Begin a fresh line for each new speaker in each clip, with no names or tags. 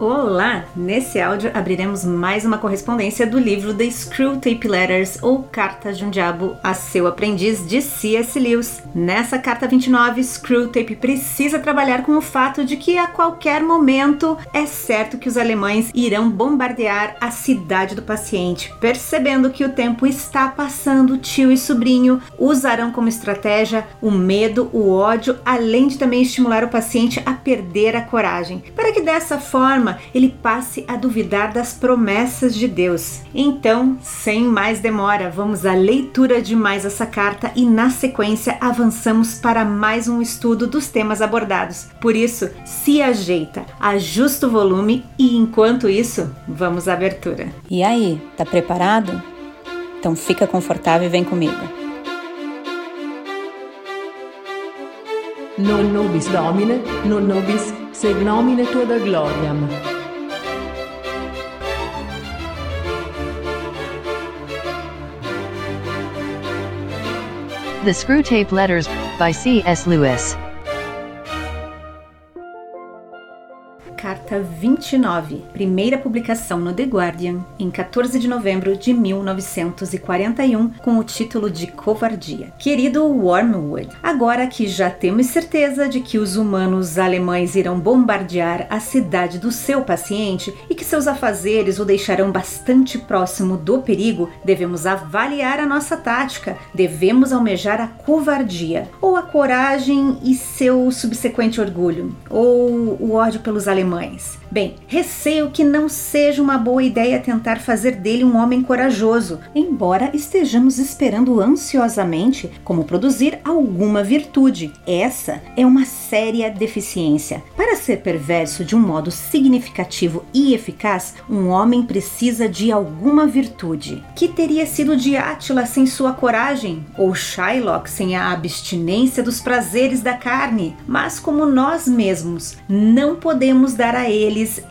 Olá! Nesse áudio abriremos mais uma correspondência do livro The Screwtape Letters ou Cartas de um Diabo a seu aprendiz de C.S. Lewis. Nessa carta 29, Screwtape precisa trabalhar com o fato de que a qualquer momento é certo que os alemães irão bombardear a cidade do paciente. Percebendo que o tempo está passando, tio e sobrinho usarão como estratégia o medo, o ódio, além de também estimular o paciente a perder a coragem, para que dessa forma ele passe a duvidar das promessas de Deus. Então, sem mais demora, vamos à leitura de mais essa carta e na sequência avançamos para mais um estudo dos temas abordados. Por isso, se ajeita, ajusta o volume e enquanto isso, vamos à abertura.
E aí, tá preparado? Então fica confortável e vem comigo.
Non nobis Domine, non nobis sed nomine tua da gloriam.
The Screwtape Letters by C.S. Lewis.
Carta 29, primeira publicação no The Guardian, em 14 de novembro de 1941, com o título de Covardia. Querido Wormwood, agora que já temos certeza de que os humanos alemães irão bombardear a cidade do seu paciente e que seus afazeres o deixarão bastante próximo do perigo, devemos avaliar a nossa tática. Devemos almejar a covardia, ou a coragem e seu subsequente orgulho, ou o ódio pelos alemães alemães. Bem, receio que não seja uma boa ideia tentar fazer dele um homem corajoso, embora estejamos esperando ansiosamente como produzir alguma virtude. Essa é uma séria deficiência. Para ser perverso de um modo significativo e eficaz, um homem precisa de alguma virtude. Que teria sido de Átila sem sua coragem? Ou Shylock sem a abstinência dos prazeres da carne? Mas como nós mesmos não podemos dar a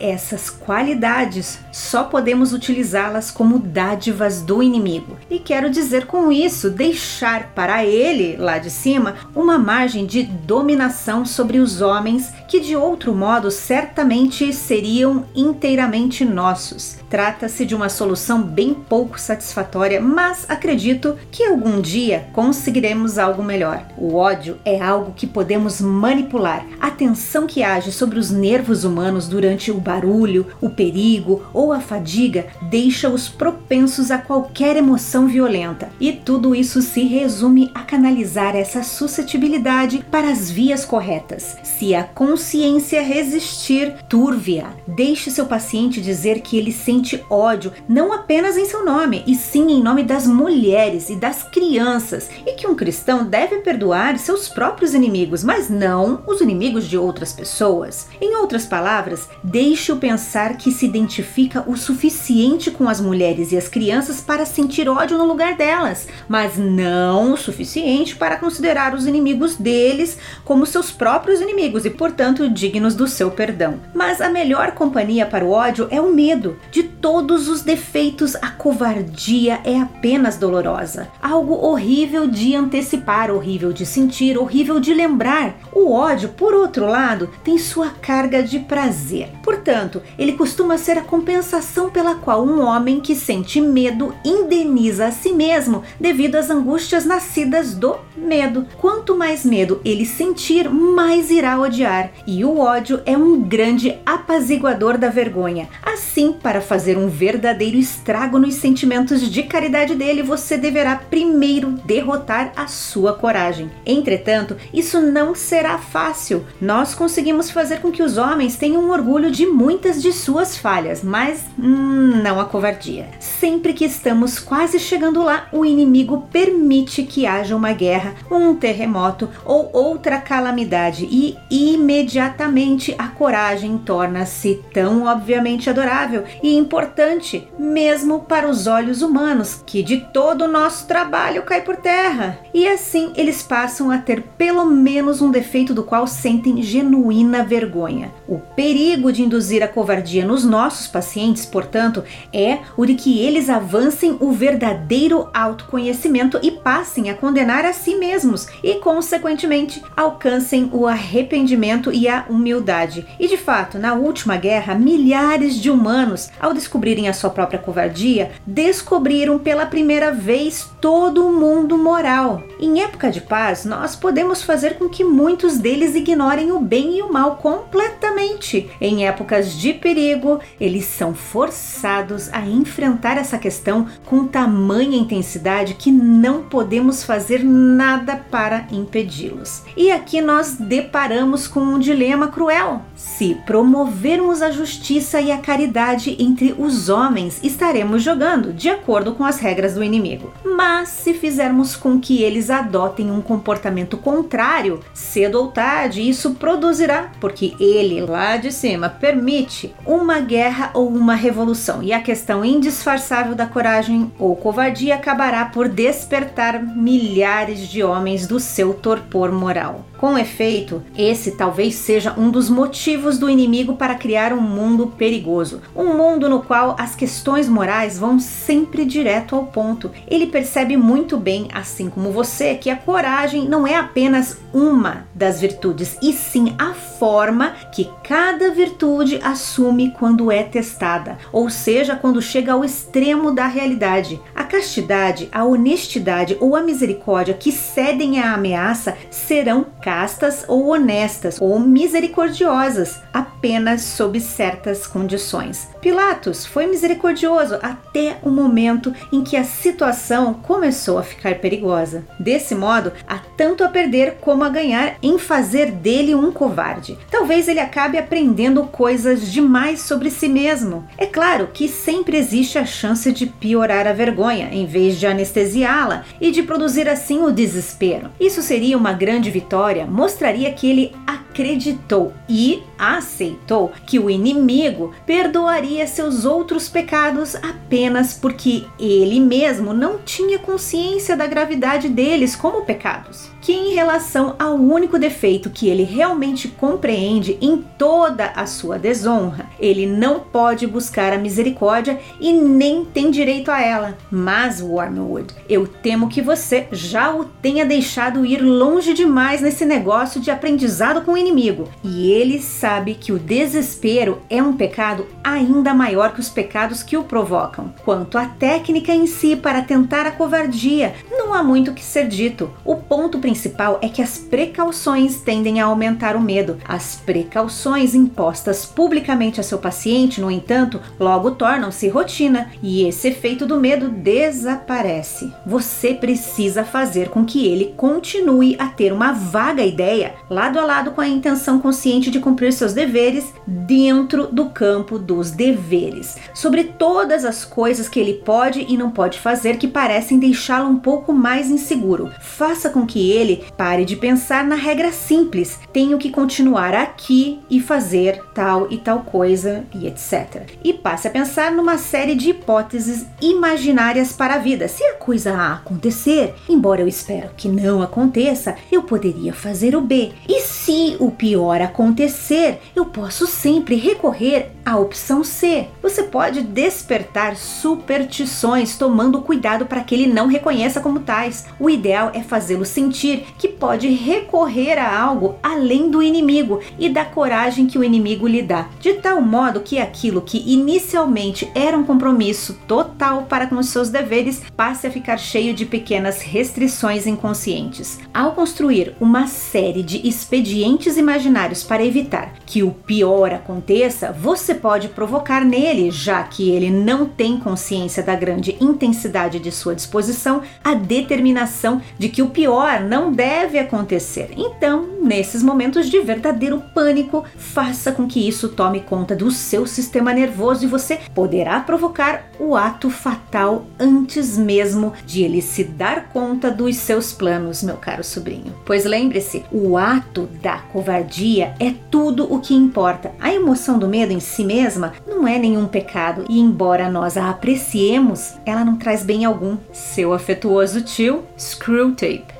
essas qualidades, só podemos utilizá-las como dádivas do inimigo. E quero dizer com isso deixar para ele, lá de cima, uma margem de dominação sobre os homens que de outro modo certamente seriam inteiramente nossos. Trata-se de uma solução bem pouco satisfatória, mas acredito que algum dia conseguiremos algo melhor. O ódio é algo que podemos manipular. A tensão que age sobre os nervos humanos durante o barulho, o perigo ou a fadiga deixa-os propensos a qualquer emoção violenta. E tudo isso se resume a canalizar essa suscetibilidade para as vias corretas. Se a consciência resistir, turve-a. Deixe seu paciente dizer que ele sente ódio não apenas em seu nome, e sim em nome das mulheres e das crianças, e que um cristão deve perdoar seus próprios inimigos, mas não os inimigos de outras pessoas. Em outras palavras, deixe-o pensar que se identifica o suficiente com as mulheres e as crianças para sentir ódio no lugar delas, mas não o suficiente para considerar os inimigos deles como seus próprios inimigos e, portanto, dignos do seu perdão. Mas a melhor companhia para o ódio é o medo. De todos os defeitos, a covardia é apenas dolorosa. Algo horrível de antecipar, horrível de sentir, horrível de lembrar. O ódio, por outro lado, tem sua carga de prazer. Portanto, ele costuma ser a compensação pela qual um homem que sente medo indeniza a si mesmo devido às angústias nascidas do medo. Quanto mais medo ele sentir, mais irá odiar. E o ódio é um grande apaziguador da vergonha. Assim, para fazer um verdadeiro estrago nos sentimentos de caridade dele, você deverá primeiro derrotar a sua coragem. Entretanto, isso não será fácil. Nós conseguimos fazer com que os homens tenham orgulho de muitas de suas falhas, mas hum, não a covardia. Sempre que estamos quase chegando lá, o inimigo permite que haja uma guerra, um terremoto ou outra calamidade e imediatamente a coragem torna-se tão obviamente adorável e importante, mesmo para os olhos humanos, que de todo o nosso trabalho cai por terra. E assim eles passam a ter pelo menos um defeito do qual sentem genuína vergonha. O perigo de induzir a covardia nos nossos pacientes, portanto, é o de que eles avancem o verdadeiro autoconhecimento e passem a condenar a si mesmos e, consequentemente, alcancem o arrependimento e a humildade. E de fato, na última guerra, milhares de humanos, ao descobrirem a sua própria covardia, descobriram pela primeira vez todo o mundo moral. Em época de paz, nós podemos fazer com que muitos deles ignorem o bem e o mal completamente. Em épocas de perigo, eles são forçados a enfrentar essa questão com tamanha intensidade que não podemos fazer nada para impedi-los. E aqui nós deparamos com um dilema cruel. Se promovermos a justiça e a caridade entre os homens, estaremos jogando de acordo com as regras do inimigo. Mas se fizermos com que eles adotem um comportamento contrário, cedo ou tarde isso produzirá, porque ele lá de cima permite uma guerra ou uma revolução. E a questão indisfarçável da coragem ou covardia acabará por despertar milhares de homens do seu torpor moral. Com efeito, esse talvez seja um dos motivos do inimigo para criar um mundo perigoso, um mundo no qual as questões morais vão sempre direto ao ponto. Ele percebe muito bem, assim como você, que a coragem não é apenas uma das virtudes, e sim a forma que cada virtude assume quando é testada, ou seja, quando chega ao extremo da realidade. A castidade, a honestidade ou a misericórdia que cedem à ameaça serão castas ou honestas ou misericordiosas, apenas sob certas condições. Pilatos foi misericordioso até o momento em que a situação começou a ficar perigosa. Desse modo, há tanto a perder como a ganhar em fazer dele um covarde. Talvez ele acabe aprendendo coisas demais sobre si mesmo. É claro que sempre existe a chance de piorar a vergonha em vez de anestesiá-la e de produzir assim o desespero. Isso seria uma grande vitória mostraria que ele acreditou e aceitou que o inimigo perdoaria seus outros pecados apenas porque ele mesmo não tinha consciência da gravidade deles como pecados que, em relação ao único defeito que ele realmente compreende em toda a sua desonra, ele não pode buscar a misericórdia e nem tem direito a ela. Mas, Wormwood, eu temo que você já o tenha deixado ir longe demais nesse negócio de aprendizado com o inimigo. E ele sabe que o desespero é um pecado ainda maior que os pecados que o provocam. Quanto à técnica em si para tentar a covardia, não há muito que ser dito. O ponto principal principal é que as precauções tendem a aumentar o medo. As precauções impostas publicamente a seu paciente, no entanto, logo tornam-se rotina e esse efeito do medo desaparece. Você precisa fazer com que ele continue a ter uma vaga ideia, lado a lado com a intenção consciente de cumprir seus deveres dentro do campo dos deveres, sobre todas as coisas que ele pode e não pode fazer que parecem deixá-lo um pouco mais inseguro. Faça com que ele pare de pensar na regra simples: tenho que continuar aqui e fazer tal e tal coisa e etc. E passe a pensar numa série de hipóteses imaginárias para a vida. Se a coisa A acontecer, embora eu espero que não aconteça, eu poderia fazer o B. E se o pior acontecer, eu posso sempre recorrer à opção C. Você pode despertar superstições tomando cuidado para que ele não reconheça como tais. O ideal é fazê-lo sentir que pode recorrer a algo além do inimigo e da coragem que o inimigo lhe dá, de tal modo que aquilo que inicialmente era um compromisso total para com os seus deveres passe a ficar cheio de pequenas restrições inconscientes. Ao construir uma série de expedientes imaginários para evitar que o pior aconteça, você pode provocar nele, já que ele não tem consciência da grande intensidade de sua disposição, a determinação de que o pior não deve acontecer. Então, nesses momentos de verdadeiro pânico, faça com que isso tome conta do seu sistema nervoso e você poderá provocar o ato fatal antes mesmo de ele se dar conta dos seus planos, meu caro sobrinho. Pois lembre-se, o ato da covardia é tudo tudo o que importa. A emoção do medo em si mesma não é nenhum pecado e, embora nós a apreciemos, ela não traz bem algum. Seu afetuoso tio, Screwtape.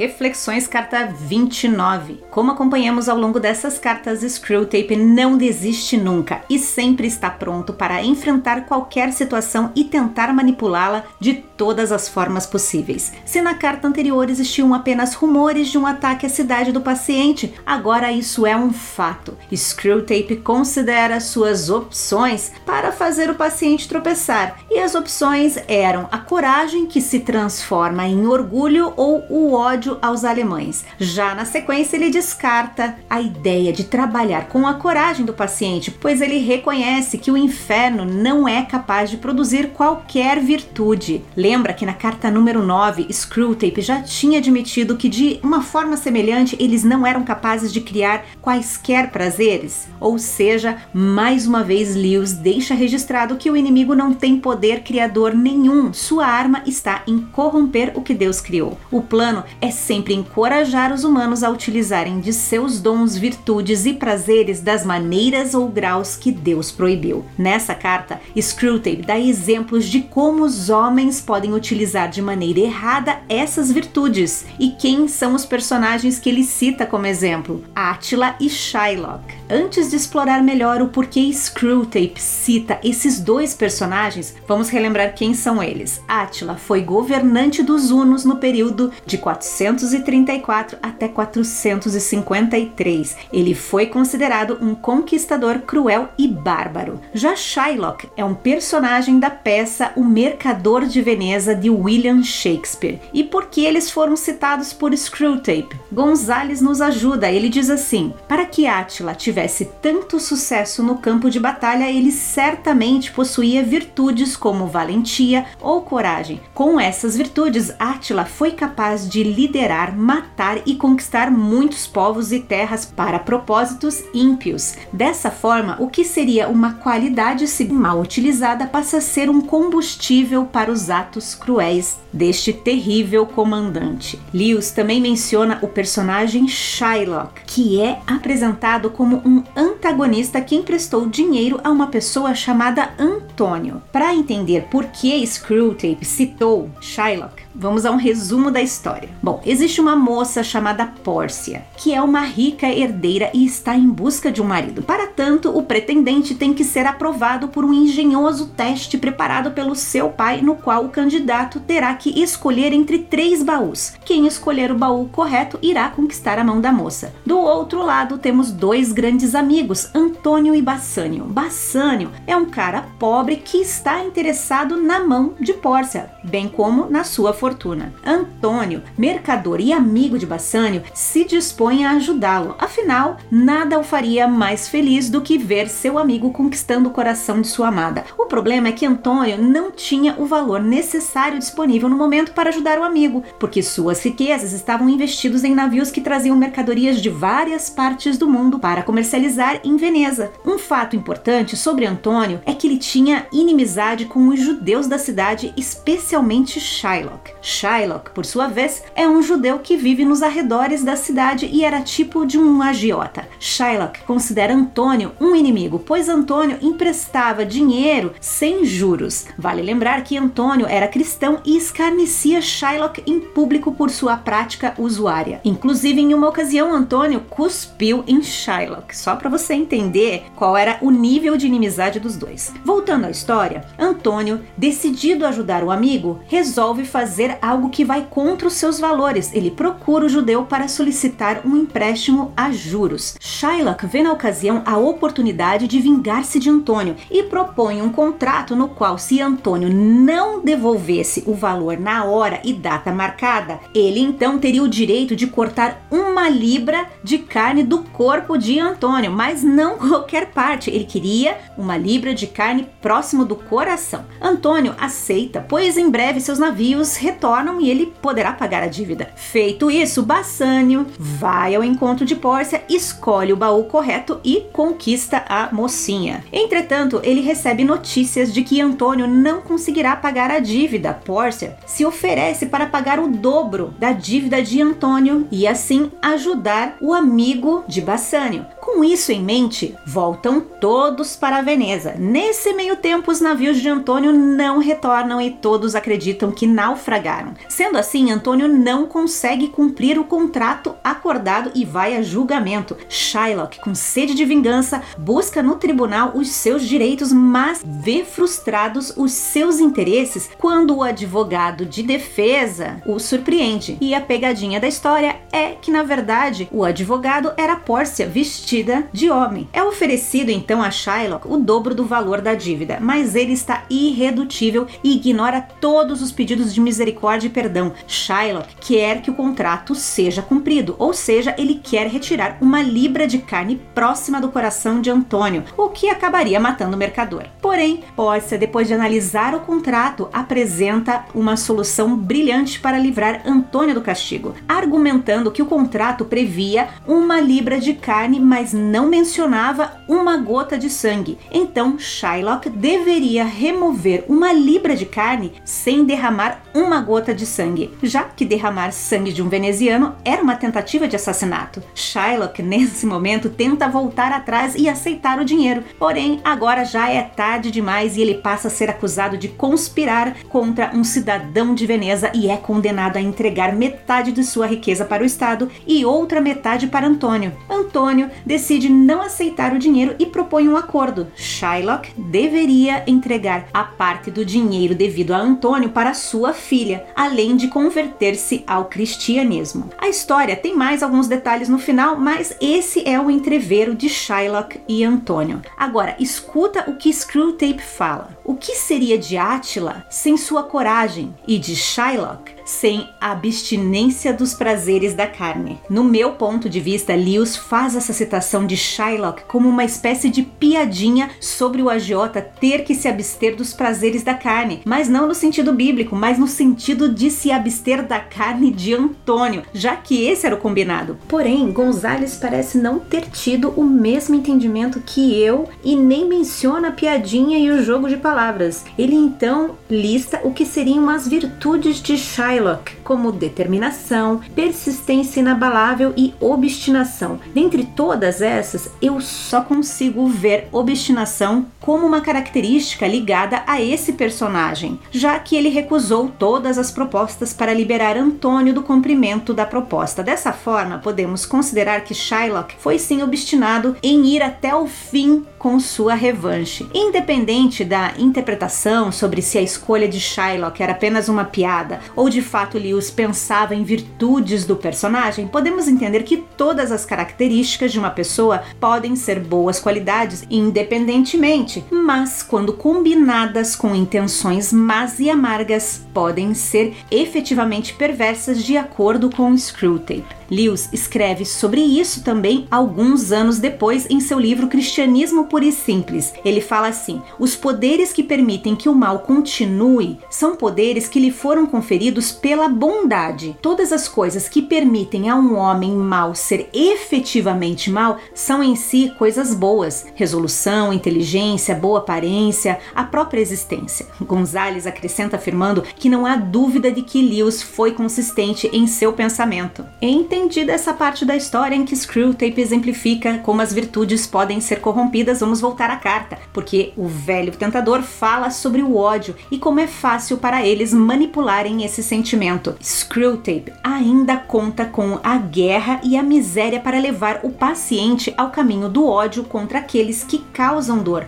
Reflexões, carta 29. Como acompanhamos ao longo dessas cartas, Screwtape não desiste nunca e sempre está pronto para enfrentar qualquer situação e tentar manipulá-la de todas as formas possíveis. Se na carta anterior existiam apenas rumores de um ataque à cidade do paciente, agora isso é um fato. Screwtape considera suas opções para fazer o paciente tropeçar, e as opções eram a coragem que se transforma em orgulho ou o ódio ódio aos alemães. Já na sequência, ele descarta a ideia de trabalhar com a coragem do paciente, pois ele reconhece que o inferno não é capaz de produzir qualquer virtude. Lembra que na carta número 9, Screwtape já tinha admitido que, de uma forma semelhante, eles não eram capazes de criar quaisquer prazeres? Ou seja, mais uma vez, Lewis deixa registrado que o inimigo não tem poder criador nenhum, sua arma está em corromper o que Deus criou. O plano é sempre encorajar os humanos a utilizarem de seus dons, virtudes e prazeres das maneiras ou graus que Deus proibiu. Nessa carta, Screwtape dá exemplos de como os homens podem utilizar de maneira errada essas virtudes e quem são os personagens que ele cita como exemplo: Attila e Shylock. Antes de explorar melhor o porquê Screwtape cita esses dois personagens, vamos relembrar quem são eles. Attila foi governante dos Hunos no período de 434 até 453. Ele foi considerado um conquistador cruel e bárbaro. Já Shylock é um personagem da peça O Mercador de Veneza de William Shakespeare. E por que eles foram citados por Screwtape? Gonzales nos ajuda. Ele diz assim: para que Attila tivesse tanto sucesso no campo de batalha, ele certamente possuía virtudes como valentia ou coragem. Com essas virtudes, Átila foi capaz de liderar, matar e conquistar muitos povos e terras para propósitos ímpios. Dessa forma, o que seria uma qualidade se mal utilizada passa a ser um combustível para os atos cruéis deste terrível comandante. Lewis também menciona o personagem Shylock, que é apresentado como um antagonista que emprestou dinheiro a uma pessoa chamada Antônio. Para entender por que Screwtape citou Shylock, vamos a um resumo da história. Bom, existe uma moça chamada Pórcia, que é uma rica herdeira e está em busca de um marido. Para tanto, o pretendente tem que ser aprovado por um engenhoso teste preparado pelo seu pai, no qual o candidato terá que escolher entre três baús. Quem escolher o baú correto irá conquistar a mão da moça. Do outro lado, temos dois grandes amigos, Antônio e Bassânio. Bassânio é um cara pobre que está interessado na mão de Pórcia, bem como na sua fortuna. Antônio, mercador e amigo de Bassânio, se dispõe a ajudá-lo. Afinal, nada o faria mais feliz do que ver seu amigo conquistando o coração de sua amada. O problema é que Antônio não tinha o valor necessário disponível no momento para ajudar o amigo, porque suas riquezas estavam investidos em navios que traziam mercadorias de várias partes do mundo para comercializar comercializar em Veneza. Um fato importante sobre Antônio é que ele tinha inimizade com os judeus da cidade, especialmente Shylock. Shylock, por sua vez, é um judeu que vive nos arredores da cidade e era tipo de um agiota. Shylock considera Antônio um inimigo, pois Antônio emprestava dinheiro sem juros. Vale lembrar que Antônio era cristão e escarnecia Shylock em público por sua prática usuária. Inclusive, em uma ocasião, Antônio cuspiu em Shylock só para você entender qual era o nível de inimizade dos dois. Voltando à história, Antônio, decidido a ajudar o amigo, resolve fazer algo que vai contra os seus valores. Ele procura o judeu para solicitar um empréstimo a juros. Shylock vê na ocasião a oportunidade de vingar-se de Antônio e propõe um contrato no qual, se Antônio não devolvesse o valor na hora e data marcada, ele então teria o direito de cortar uma libra de carne do corpo de Antônio, mas não qualquer parte. Ele queria uma libra de carne próximo do coração. Antônio aceita, pois em breve seus navios retornam retornam e ele poderá pagar a dívida. Feito isso, Bassânio vai ao encontro de Pórcia, escolhe o baú correto e conquista a mocinha. Entretanto, ele recebe notícias de que Antônio não conseguirá pagar a dívida. Pórcia se oferece para pagar o dobro da dívida de Antônio e assim ajudar o amigo de Bassânio. Com isso em mente, voltam todos para Veneza. Nesse meio tempo, os navios de Antônio não retornam e todos acreditam que naufragaram. Sendo assim, Antônio não consegue cumprir o contrato acordado e vai a julgamento. Shylock, com sede de vingança, busca no tribunal os seus direitos, mas vê frustrados os seus interesses quando o advogado de defesa o surpreende. E a pegadinha da história é que, na verdade, o advogado era Pórcia vestida de homem. É oferecido então a Shylock o dobro do valor da dívida, mas ele está irredutível e ignora todos os pedidos de misericórdia e perdão. Shylock quer que o contrato seja cumprido, ou seja, ele quer retirar uma libra de carne próxima do coração de Antônio, o que acabaria matando o mercador. Porém, Pórcia, depois de analisar o contrato, apresenta uma solução brilhante para livrar Antônio do castigo, argumentando que o contrato previa uma libra de carne, mas não mencionava uma gota de sangue. Então, Shylock deveria remover uma libra de carne sem derramar uma gota de sangue, já que derramar sangue de um veneziano era uma tentativa de assassinato. Shylock, nesse momento, tenta voltar atrás e aceitar o dinheiro, porém, agora já é tarde demais e ele passa a ser acusado de conspirar contra um cidadão de Veneza e é condenado a entregar metade de sua riqueza para o Estado e outra metade para Antônio. Antônio decide não aceitar o dinheiro e propõe um acordo. Shylock deveria entregar a parte do dinheiro devido a Antônio para sua filha, além de converter-se ao cristianismo. A história tem mais alguns detalhes no final, mas esse é o entrevero de Shylock e Antônio. Agora, escuta o que Screwtape fala. O que seria de Attila sem sua coragem e de Shylock sem a abstinência dos prazeres da carne. No meu ponto de vista, Lewis faz essa citação de Shylock como uma espécie de piadinha sobre o agiota ter que se abster dos prazeres da carne, mas não no sentido bíblico, mas no sentido de se abster da carne de Antônio, já que esse era o combinado. Porém, Gonzales parece não ter tido o mesmo entendimento que eu e nem menciona a piadinha e o jogo de palavras. Ele então lista o que seriam as virtudes de Shylock Shylock, como determinação, persistência inabalável e obstinação. Dentre todas essas, eu só consigo ver obstinação como uma característica ligada a esse personagem, já que ele recusou todas as propostas para liberar Antônio do cumprimento da proposta. Dessa forma, podemos considerar que Shylock foi sim obstinado em ir até o fim com sua revanche. Independente da interpretação sobre se a escolha de Shylock era apenas uma piada ou de fato Lewis pensava em virtudes do personagem, podemos entender que todas as características de uma pessoa podem ser boas qualidades independentemente, mas quando combinadas com intenções más e amargas, podem ser efetivamente perversas de acordo com Screwtape. Lewis escreve sobre isso também alguns anos depois em seu livro Cristianismo Puro e Simples. Ele fala assim: os poderes que permitem que o mal continue são poderes que lhe foram conferidos pela bondade. Todas as coisas que permitem a um homem mau ser efetivamente mau são em si coisas boas: resolução, inteligência, boa aparência, a própria existência. Gonzales acrescenta afirmando que não há dúvida de que Lewis foi consistente em seu pensamento. Entende entendida essa parte da história em que Screwtape exemplifica como as virtudes podem ser corrompidas, vamos voltar à carta, porque o velho tentador fala sobre o ódio e como é fácil para eles manipularem esse sentimento. Screwtape ainda conta com a guerra e a miséria para levar o paciente ao caminho do ódio contra aqueles que causam dor,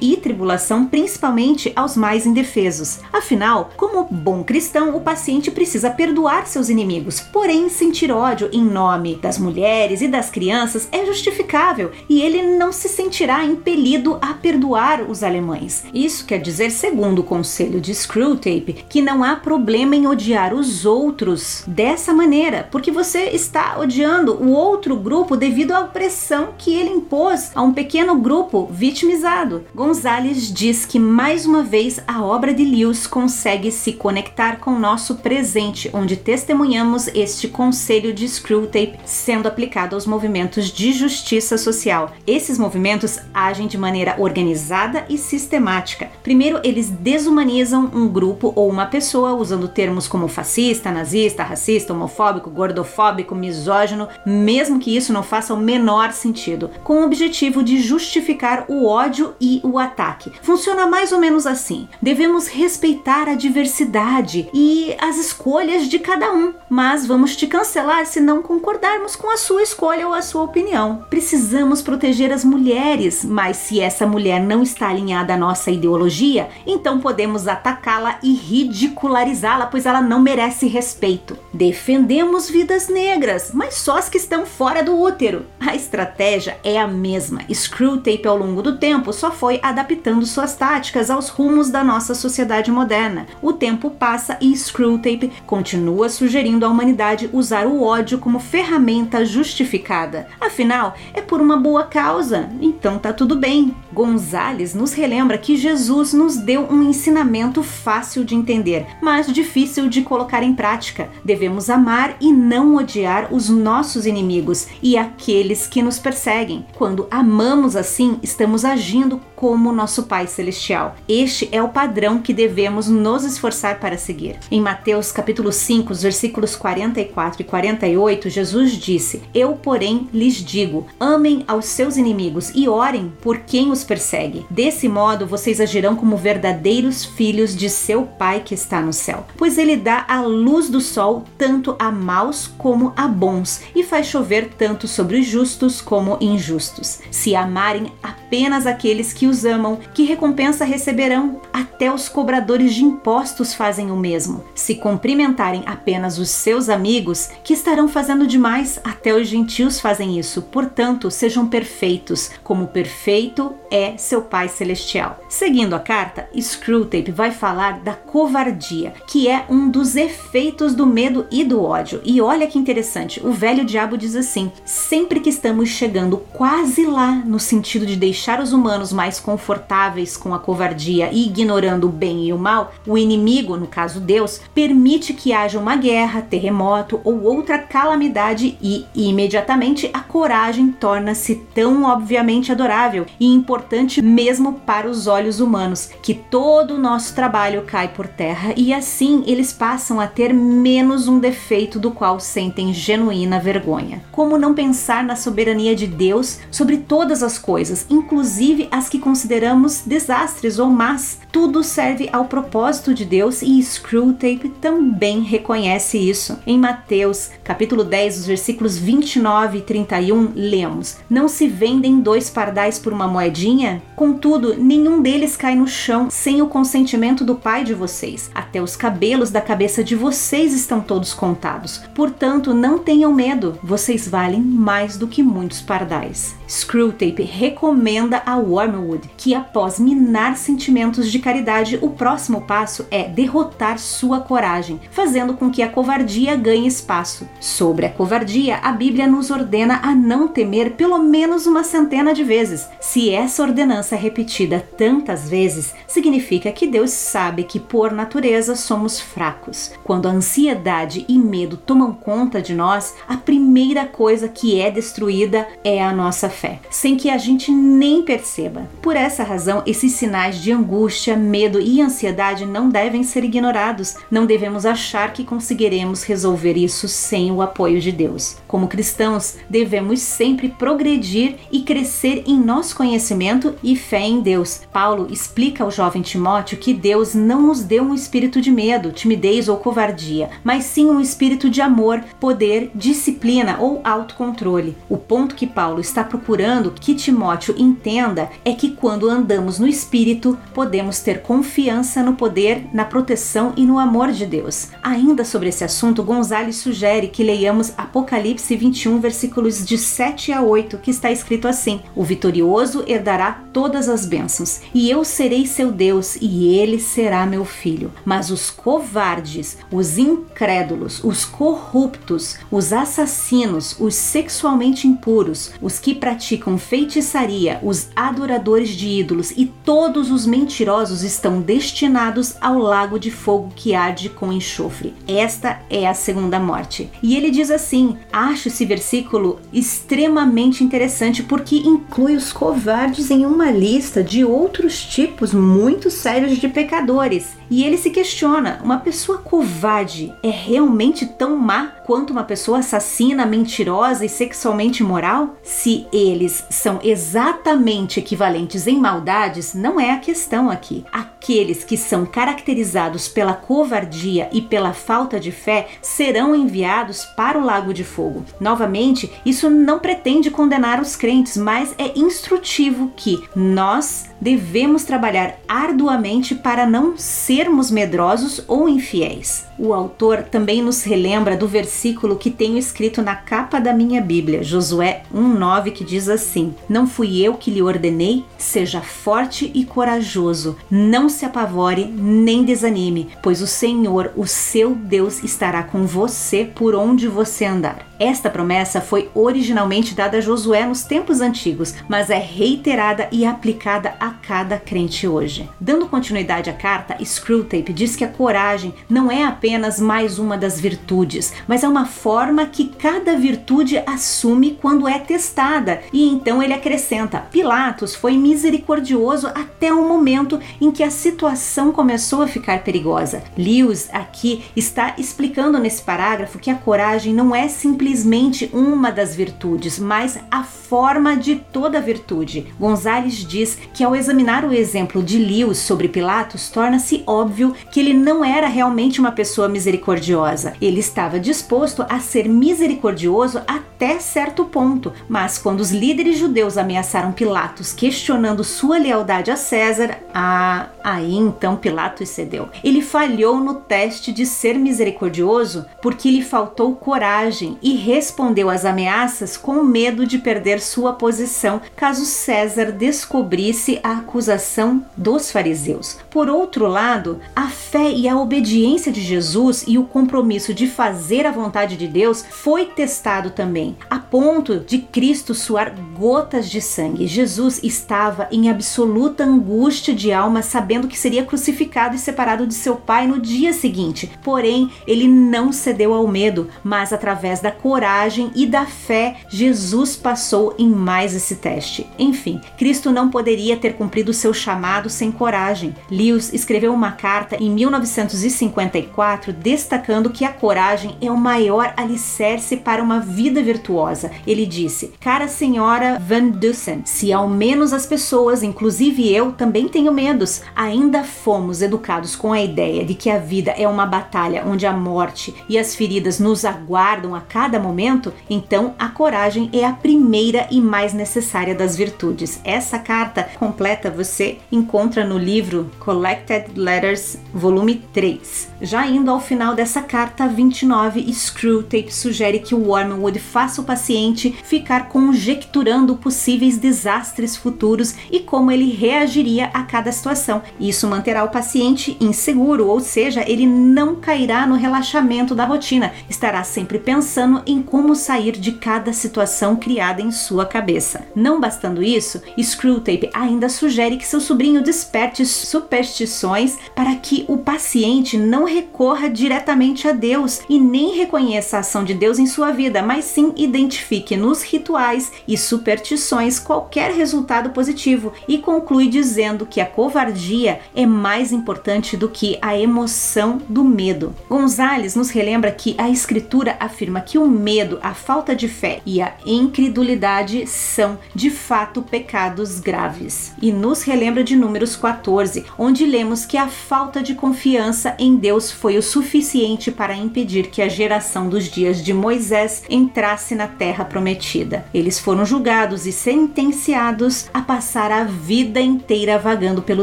e tribulação, principalmente aos mais indefesos. Afinal, como bom cristão, o paciente precisa perdoar seus inimigos, porém sentir ódio em nome das mulheres e das crianças é justificável e ele não se sentirá impelido a perdoar os alemães. Isso quer dizer, segundo o conselho de Screwtape, que não há problema em odiar os outros dessa maneira, porque você está odiando o outro grupo devido à opressão que ele impôs a um pequeno grupo vitimizado. Passado, Gonzalez diz que mais uma vez a obra de Lewis consegue se conectar com nosso presente, onde testemunhamos este conselho de Screwtape sendo aplicado aos movimentos de justiça social. Esses movimentos agem de maneira organizada e sistemática. Primeiro, eles desumanizam um grupo ou uma pessoa usando termos como fascista, nazista, racista, homofóbico, gordofóbico, misógino, mesmo que isso não faça o menor sentido, com o objetivo de justificar o ódio e o ataque. Funciona mais ou menos assim: devemos respeitar a diversidade e as escolhas de cada um, mas vamos te cancelar se não concordarmos com a sua escolha ou a sua opinião. Precisamos proteger as mulheres, mas se essa mulher não está alinhada à nossa ideologia, então podemos atacá-la e ridicularizá-la, pois ela não merece respeito. Defendemos vidas negras, mas só as que estão fora do útero. A estratégia é a mesma. Screwtape ao longo do tempo só foi adaptando suas táticas aos rumos da nossa sociedade moderna. O tempo passa e Screwtape continua sugerindo à humanidade usar o ódio como ferramenta justificada. Afinal, é por uma boa causa, então tá tudo bem. Gonzales nos relembra que Jesus nos deu um ensinamento fácil de entender, mas difícil de colocar em prática. Devemos amar e não odiar os nossos inimigos e aqueles que nos perseguem. Quando amamos assim, estamos agindo como nosso Pai Celestial. Este é o padrão que devemos nos esforçar para seguir. Em Mateus capítulo 5, versículos 44 e 48, Jesus disse: Eu, porém, lhes digo: amem aos seus inimigos e orem por quem os persegue. Desse modo, vocês agirão como verdadeiros filhos de seu Pai que está no céu, pois ele dá a luz do sol tanto a maus como a bons e faz chover tanto sobre os justos como injustos. Se amarem apenas aqueles que os amam, que recompensa receberão? Até os cobradores de impostos fazem o mesmo. Se cumprimentarem apenas os seus amigos, que estarão fazendo demais? Até os gentios fazem isso. Portanto, sejam perfeitos, como perfeito é seu Pai Celestial. Seguindo a carta, Screwtape vai falar da covardia, que é um dos efeitos do medo e do ódio. E olha que interessante, o velho diabo diz assim: sempre que estamos chegando quase lá no sentido de deixar os humanos mais confortáveis com a covardia e ignorando o bem e o mal, o inimigo, no caso Deus, permite que haja uma guerra, terremoto ou outra calamidade e imediatamente a coragem torna-se tão obviamente adorável e importante mesmo para os olhos humanos, que todo o nosso trabalho cai por terra e assim eles passam a ter menos um defeito do qual sentem genuína vergonha. Como não pensar na soberania de Deus sobre todas as coisas, inclusive as que consideramos desastres ou más? Tudo serve ao propósito de Deus e Screwtape também reconhece isso. Em Mateus, capítulo 10, os versículos 29 e 31, lemos: Não se vendem dois pardais por uma moedinha? Contudo, nenhum deles cai no chão sem o consentimento do Pai de vocês. Até os cabelos da cabeça de vocês estão todos contados. Portanto, não tenham medo, vocês valem mais do que muitos pardais. Screwtape recomenda a Wormwood que, após minar sentimentos de caridade, o próximo passo é derrotar sua coragem, fazendo com que a covardia ganhe espaço. Sobre a covardia, a Bíblia nos ordena a não temer pelo menos uma centena de vezes. Se essa ordenança é repetida tantas vezes, significa que Deus sabe que, por natureza, somos fracos. Quando a ansiedade e medo tomam conta de nós, a primeira coisa que é destruída é a nossa fé, sem que a gente nem perceba. Por essa razão, esses sinais de angústia, medo e ansiedade não devem ser ignorados. Não devemos achar que conseguiremos resolver isso sem o apoio de Deus. Como cristãos, devemos sempre progredir e crescer em nosso conhecimento e fé em Deus. Paulo explica ao jovem Timóteo que Deus não nos deu um espírito de medo, timidez ou covardia, mas sim um espírito de amor, poder, disciplina ou autocontrole. O ponto que Paulo está procurando que Timóteo entenda é que quando andamos no espírito, podemos ter confiança no poder, na proteção e no amor de Deus. Ainda sobre esse assunto, Gonzales sugere que leiamos Apocalipse 21, versículos de 7 a 8, que está escrito assim: O vitorioso herdará todas as bênçãos, e eu serei seu Deus, e ele será meu filho. Mas os covardes, os incrédulos, os corruptos, os assassinos, os sexualmente impuros, os que praticam feitiçaria, os adoradores de ídolos e todos os mentirosos estão destinados ao lago de fogo que arde com enxofre. Esta é a segunda morte. E ele diz assim: acho esse versículo extremamente interessante porque inclui os covardes em uma lista de outros tipos muito sérios de pecadores. E ele se questiona: uma pessoa covarde é realmente tão má quanto uma pessoa assassina, mentirosa e sexualmente imoral? Se eles são exatamente equivalentes em maldades, não é a questão aqui. Aqueles que são caracterizados pela covardia e pela falta de fé serão enviados para o lago de fogo. Novamente, isso não pretende condenar os crentes, mas é instrutivo que nós devemos trabalhar arduamente para não sermos medrosos ou infiéis. O autor também nos relembra do versículo que tenho escrito na capa da minha Bíblia, Josué 1:9, que diz assim: Não fui eu que lhe ordenei, seja forte e corajoso, não se apavore nem desanime, pois o Senhor, o seu Deus, estará com você por onde você andar. Esta promessa foi originalmente dada a Josué nos tempos antigos, mas é reiterada e aplicada a cada crente hoje. Dando continuidade à carta, Screwtape diz que a coragem não é apenas mais uma das virtudes, mas é uma forma que cada virtude assume quando é testada. E então ele acrescenta: Pilatos foi misericordioso até o momento em que a situação começou a ficar perigosa. Lewis aqui está explicando nesse parágrafo que a coragem não é simplesmente uma das virtudes, mas a forma de toda virtude. Gonzales diz que ao examinar o exemplo de Lewis sobre Pilatos, torna-se óbvio que ele não era realmente uma pessoa misericordiosa. Ele estava disposto a ser misericordioso até certo ponto, mas quando os líderes judeus ameaçaram Pilatos questionando sua lealdade a César, ah, aí então Pilatos cedeu. Ele falhou no teste de ser misericordioso porque lhe faltou coragem e respondeu às ameaças com medo de perder sua posição caso César descobrisse a acusação dos fariseus. Por outro lado, a fé e a obediência de Jesus e o compromisso de fazer a vontade de Deus foi testado também, a ponto de Cristo suar gotas de sangue. Jesus estava em absoluta angústia de alma, sabendo que seria crucificado e separado de seu Pai no dia seguinte. Porém, ele não cedeu ao medo, mas através da coragem e da fé, Jesus passou em mais esse teste. Enfim, Cristo não poderia ter cumprido seu chamado sem coragem. Lewis escreveu uma carta em 1954 destacando que a coragem é o maior alicerce para uma vida virtuosa. Ele disse: Cara senhora Van Dusen, se ao menos as pessoas, inclusive eu, também tenho medos, ainda fomos educados com a ideia de que a vida é uma batalha onde a morte e as feridas nos aguardam a cada momento, então a coragem é a primeira e mais necessária das virtudes. Essa carta completa você encontra no livro Collected Letters, volume 3. Já indo ao final dessa carta 29, Screwtape sugere que o Wormwood faça o paciente ficar conjecturando possíveis desastres futuros e como ele reagiria a cada situação. Isso manterá o paciente inseguro, ou seja, ele não cairá no relaxamento da rotina, estará sempre pensando em como sair de cada situação criada em sua cabeça. Não bastando isso, Screwtape ainda sugere que seu sobrinho desperte superstições para que o paciente não recorra diretamente a Deus e nem reconheça a ação de Deus em sua vida, mas sim identifique nos rituais e superstições qualquer resultado positivo e conclui dizendo que a covardia é mais importante do que a emoção do medo. Gonzales nos relembra que a escritura afirma que o medo, a falta de fé e a incredulidade são de fato pecados graves. E nos relembra de Números 14, onde lemos que a falta de confiança em Deus foi o suficiente para impedir que a geração dos dias de Moisés entrasse na terra prometida. Eles foram julgados e sentenciados a passar a vida inteira vagando pelo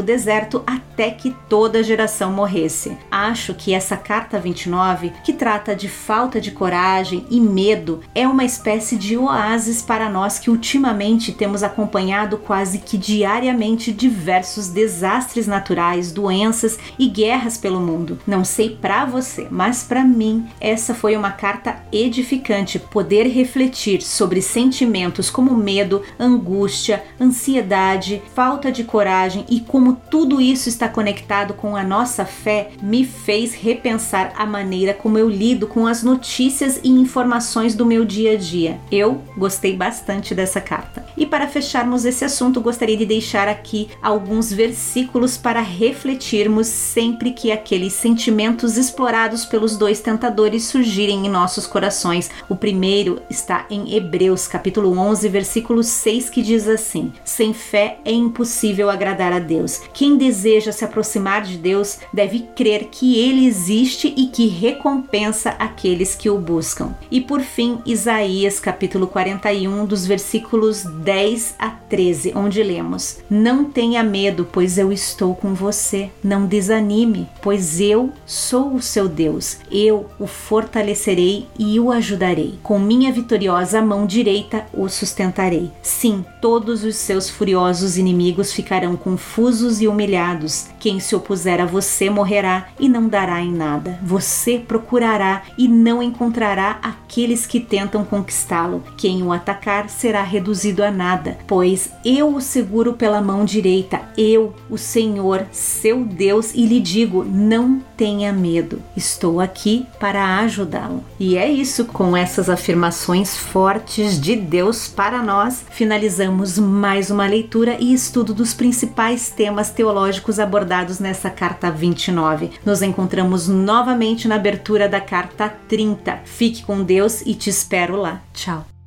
deserto até que toda geração morresse. Acho que essa carta 29, que trata de falta de coragem e medo, é uma espécie de oásis para nós que ultimamente temos acompanhado quase que diariamente diversos desastres naturais, doenças e guerras pelo mundo. Não sei para você, mas para mim essa foi uma carta edificante poder refletir sobre sentimentos como medo, angústia, ansiedade, falta de coragem e como tudo isso está conectado com a nossa fé me fez repensar a maneira como eu lido com as notícias e informações do meu dia a dia. Eu gostei bastante dessa carta. E para fecharmos esse assunto, gostaria de deixar aqui alguns versículos para refletirmos sempre que aqueles sentimentos explorados pelos dois tentadores surgirem em nossos corações. O primeiro está em Hebreus, capítulo 11, versículo 6, que diz assim: Sem fé é impossível agradar a Deus. Quem deseja se aproximar de Deus deve crer que ele existe e que recompensa aqueles que o buscam. E por fim, Isaías, capítulo 41, dos versículos 10 a 13, onde lemos: Não tenha medo, pois eu estou com você. Não desanime, pois eu sou o seu Deus. Eu o fortalecerei e o ajudarei. Com minha vitoriosa mão direita o sustentarei. Sim, todos os seus furiosos inimigos ficarão confusos e humilhados. Quem se opuser a você morrerá e não dará em nada. Você procurará e não encontrará aqueles que tentam conquistá-lo. Quem o atacar será reduzido a nada, pois eu o seguro mão direita, eu, o Senhor, seu Deus, e lhe digo: não tenha medo. Estou aqui para ajudá-lo. E é isso, com essas afirmações fortes de Deus para nós, finalizamos mais uma leitura e estudo dos principais temas teológicos abordados nessa carta 29. Nos encontramos novamente na abertura da carta 30. Fique com Deus e te espero lá. Tchau.